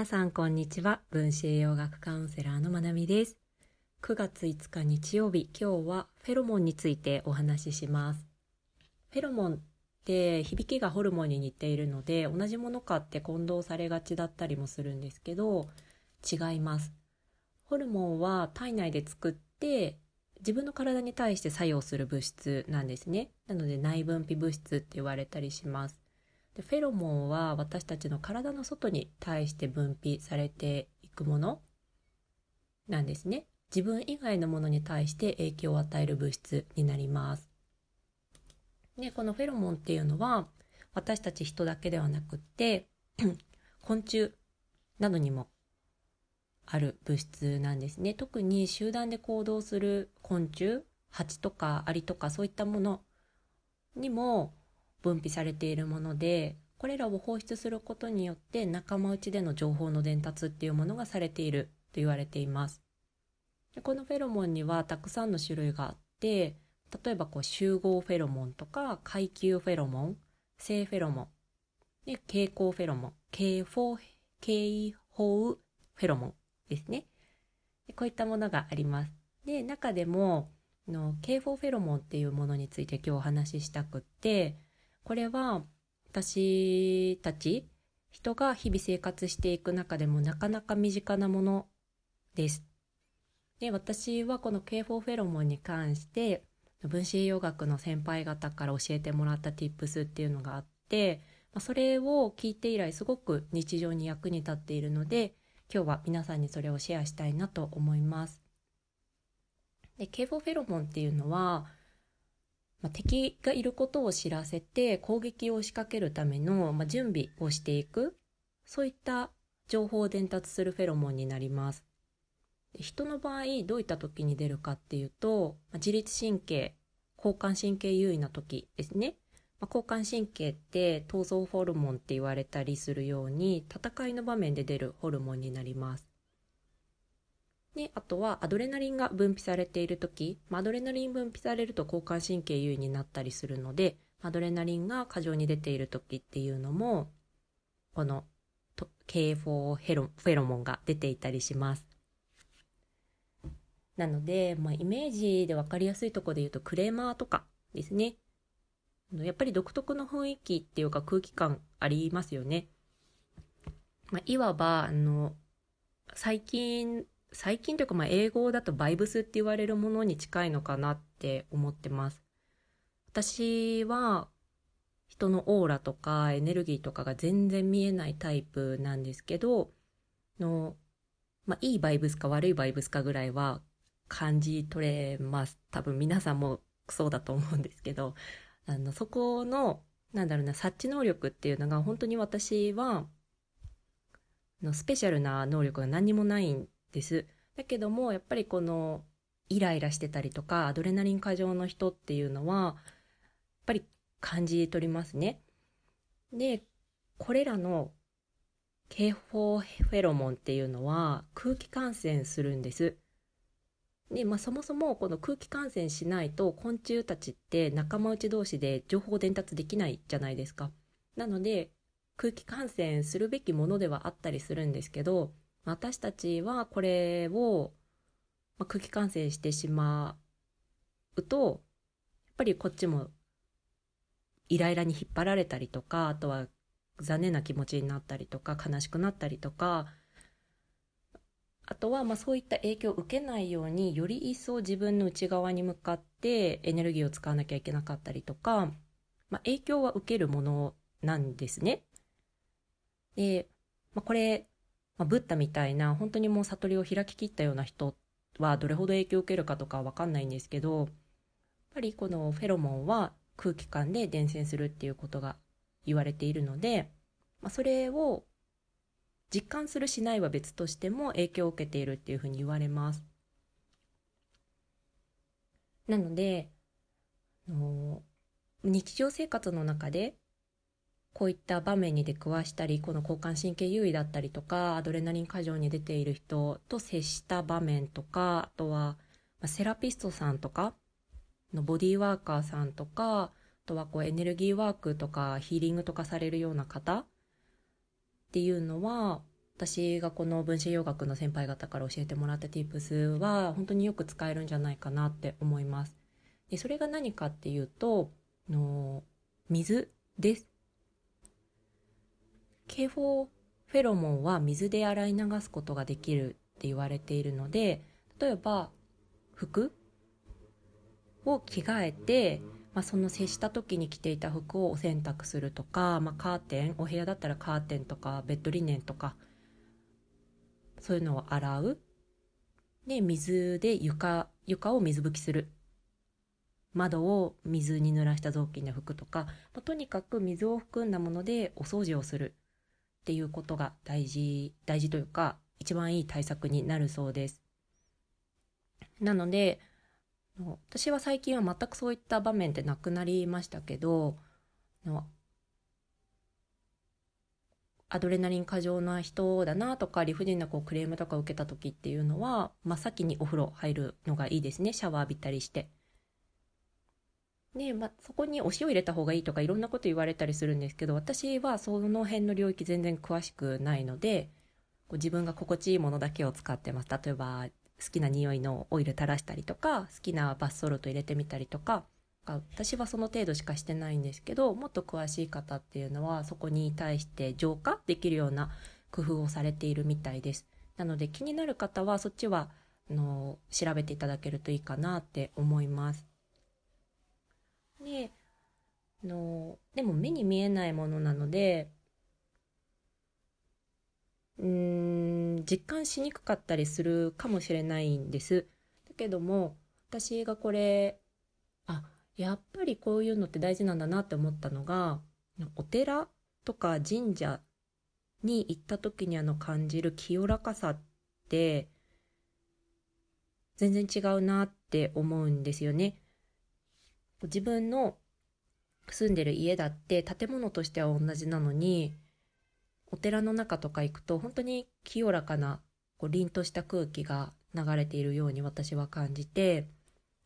皆さんこんにちは。分子栄養学カウンセラーのまなみです。9月5日日曜日今日はフェロモンについてお話しします。フェロモンって響きがホルモンに似ているので同じものかって混同されがちだったりもするんですけど違います。ホルモンは体内で作って自分の体に対して作用する物質なんですね。なので内分泌物質って言われたりします。でフェロモンは私たちの体の外に対して分泌されていくものなんですね。自分以外のものに対して影響を与える物質になります。で、このフェロモンっていうのは私たち人だけではなくって 昆虫などにもある物質なんですね。特に集団で行動する昆虫、蜂とかアリとかそういったものにも分泌されているものでこれらを放出することによって仲間内での情報の伝達っていうものがされていると言われています。でこのフェロモンにはたくさんの種類があって例えばこう集合フェロモンとか階級フェロモン性フェロモンで蛍光フェロモン警報警報フェロモンですね。でこういったものがあります。で中でもの警報フェロモンっていうものについて今日お話ししたくってこれは私たち人が日々生活していく中でもなかなか身近なものです。で私はこの警報フェロモンに関して分子栄養学の先輩方から教えてもらった tips っていうのがあってそれを聞いて以来すごく日常に役に立っているので今日は皆さんにそれをシェアしたいなと思います。で警報フェロモンっていうのはまあ、敵がいることを知らせて攻撃を仕掛けるための、まあ、準備をしていくそういった情報を伝達するフェロモンになります。人の場合どういった時に出るかっていうと、まあ、自律神経交感神経優位な時ですね、まあ、交感神経って闘争ホルモンって言われたりするように戦いの場面で出るホルモンになります。で、あとはアドレナリンが分泌されている時、アドレナリン分泌されると交感神経優位になったりするので、アドレナリンが過剰に出ている時っていうのも、この K4 ヘロフェロモンが出ていたりします。なので、まあ、イメージで分かりやすいところで言うとクレーマーとかですね。やっぱり独特の雰囲気っていうか空気感ありますよね。まあ、いわば、あの、最近最近というかまあ英語だとバイブスって言われるものに近いのかなって思ってます。私は人のオーラとかエネルギーとかが全然見えないタイプなんですけど、の、まあいいバイブスか悪いバイブスかぐらいは感じ取れます。多分皆さんもそうだと思うんですけど、あの、そこの、なんだろうな、察知能力っていうのが本当に私は、のスペシャルな能力が何にもないんです。だけどもやっぱりこのイライラしてたりとかアドレナリン過剰の人っていうのはやっぱり感じ取りますね。でこれらの警報フェロモンっていうのは空気感染するんです。で、まあ、そもそもこの空気感染しないと昆虫たちって仲間内同士で情報伝達できないじゃないですか。なので空気感染するべきものではあったりするんですけど私たちはこれを、まあ、空気感染してしまうとやっぱりこっちもイライラに引っ張られたりとかあとは残念な気持ちになったりとか悲しくなったりとかあとはまあそういった影響を受けないようにより一層自分の内側に向かってエネルギーを使わなきゃいけなかったりとか、まあ、影響は受けるものなんですね。で、まあ、これまあ、ブッダみたいな本当にもう悟りを開ききったような人はどれほど影響を受けるかとかは分かんないんですけどやっぱりこのフェロモンは空気感で伝染するっていうことが言われているので、まあ、それを実感するしないは別としても影響を受けているっていうふうに言われます。なのでの日常生活の中でこういった場面に出くわしたりこの交感神経優位だったりとかアドレナリン過剰に出ている人と接した場面とかあとは、セラピストさんとかのボディーワーカーさんとかあとはこうエネルギーワークとかヒーリングとかされるような方っていうのは私がこの分子洋学の先輩方から教えてもらった tips は本当によく使えるんじゃないかなって思います。でそれが何かっていうとの水です。警報フェロモンは水で洗い流すことができるって言われているので例えば服を着替えて、まあ、その接した時に着ていた服をお洗濯するとか、まあ、カーテンお部屋だったらカーテンとかベッドリネンとかそういうのを洗う。で水で床床を水拭きする。窓を水に濡らした雑巾で拭くとか、まあ、とにかく水を含んだものでお掃除をする。っていうことが大事大事というか一番いい対策になるそうですなので私は最近は全くそういった場面ってなくなりましたけどアドレナリン過剰な人だなとか理不尽なこうクレームとか受けた時っていうのは真っ先にお風呂入るのがいいですねシャワー浴びたりして。で、まあ、そこにお塩入れた方がいいとかいろんなこと言われたりするんですけど私はその辺の領域全然詳しくないのでこう自分が心地いいものだけを使ってます。例えば好きな匂いのオイル垂らしたりとか好きなバスソルト入れてみたりとか私はその程度しかしてないんですけどもっと詳しい方っていうのはそこに対して浄化できるような工夫をされているみたいです。なので気になる方はそっちはあの調べていただけるといいかなって思います。でのでも目に見えないものなのでうーん実感しにくかったりするかもしれないんです。だけども私がこれあやっぱりこういうのって大事なんだなって思ったのがお寺とか神社に行った時にあの感じる清らかさって全然違うなって思うんですよね。自分の住んでる家だって建物としては同じなのにお寺の中とか行くと本当に清らかなこう凛とした空気が流れているように私は感じて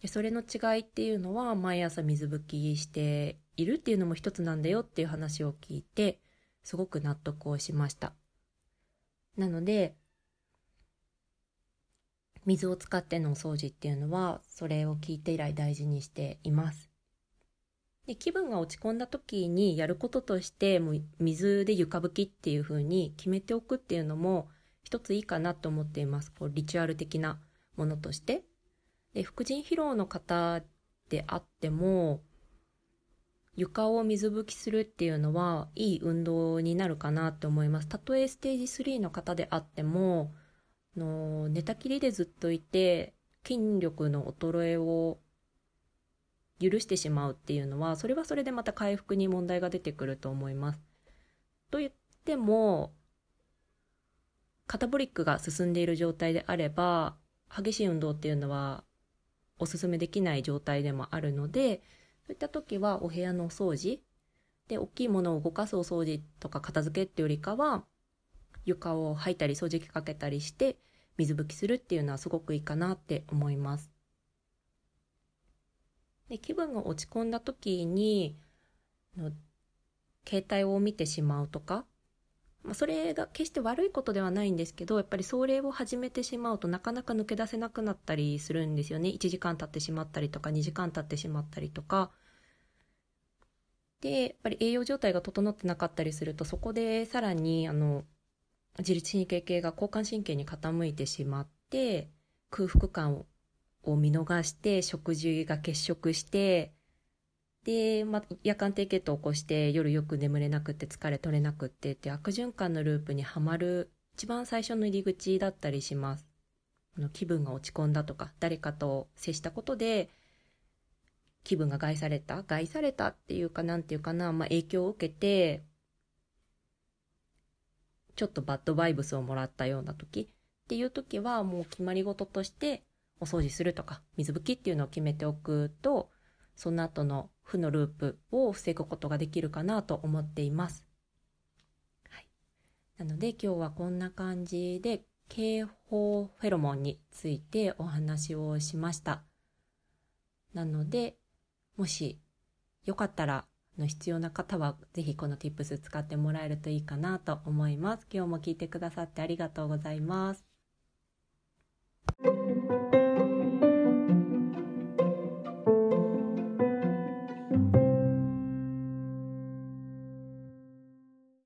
でそれの違いっていうのは毎朝水拭きしているっていうのも一つなんだよっていう話を聞いてすごく納得をしました。なので水を使ってのお掃除っていうのはそれを聞いて以来大事にしています。で気分が落ち込んだ時にやることとしてもう水で床拭きっていう風に決めておくっていうのも一ついいかなと思っています。こうリチュアル的なものとして。で副腎疲労の方であっても床を水拭きするっていうのはいい運動になるかなと思います。たとえステージ3の方であってもの寝たきりでずっといて筋力の衰えを許してしまうっていうのはそれはそれでまた回復に問題が出てくると思います。と言ってもカタボリックが進んでいる状態であれば激しい運動っていうのはおすすめできない状態でもあるのでそういった時はお部屋のお掃除で大きいものを動かすお掃除とか片付けっていうよりかは床を掃いたり掃除機かけたりして水拭きするっていうのはすごくいいかなって思います。で気分が落ち込んだ時にの携帯を見てしまうとか、まあ、それが決して悪いことではないんですけどやっぱりそれを始めてしまうとなかなか抜け出せなくなったりするんですよね1時間経ってしまったりとか2時間経ってしまったりとかでやっぱり栄養状態が整ってなかったりするとそこでさらにあの自律神経系が交感神経に傾いてしまって空腹感を見逃して食事が欠食してで、まあ、夜間低血糖を起こして夜よく眠れなくて疲れ取れなくってって悪循環のループにはまる一番最初の入り口だったりします。気分が落ち込んだとか誰かと接したことで気分が害された害されたっていうかなんていうかな、まあ、影響を受けてちょっとバッドバイブスをもらったような時っていう時はもう決まり事としてお掃除するとか水拭きっていうのを決めておくとその後の負のループを防ぐことができるかなと思っています。なので今日はこんな感じで警報フェロモンについてお話をしました。なのでもしよかったらの必要な方はぜひこの tips 使ってもらえるといいかなと思います。今日も聞いてくださってありがとうございます。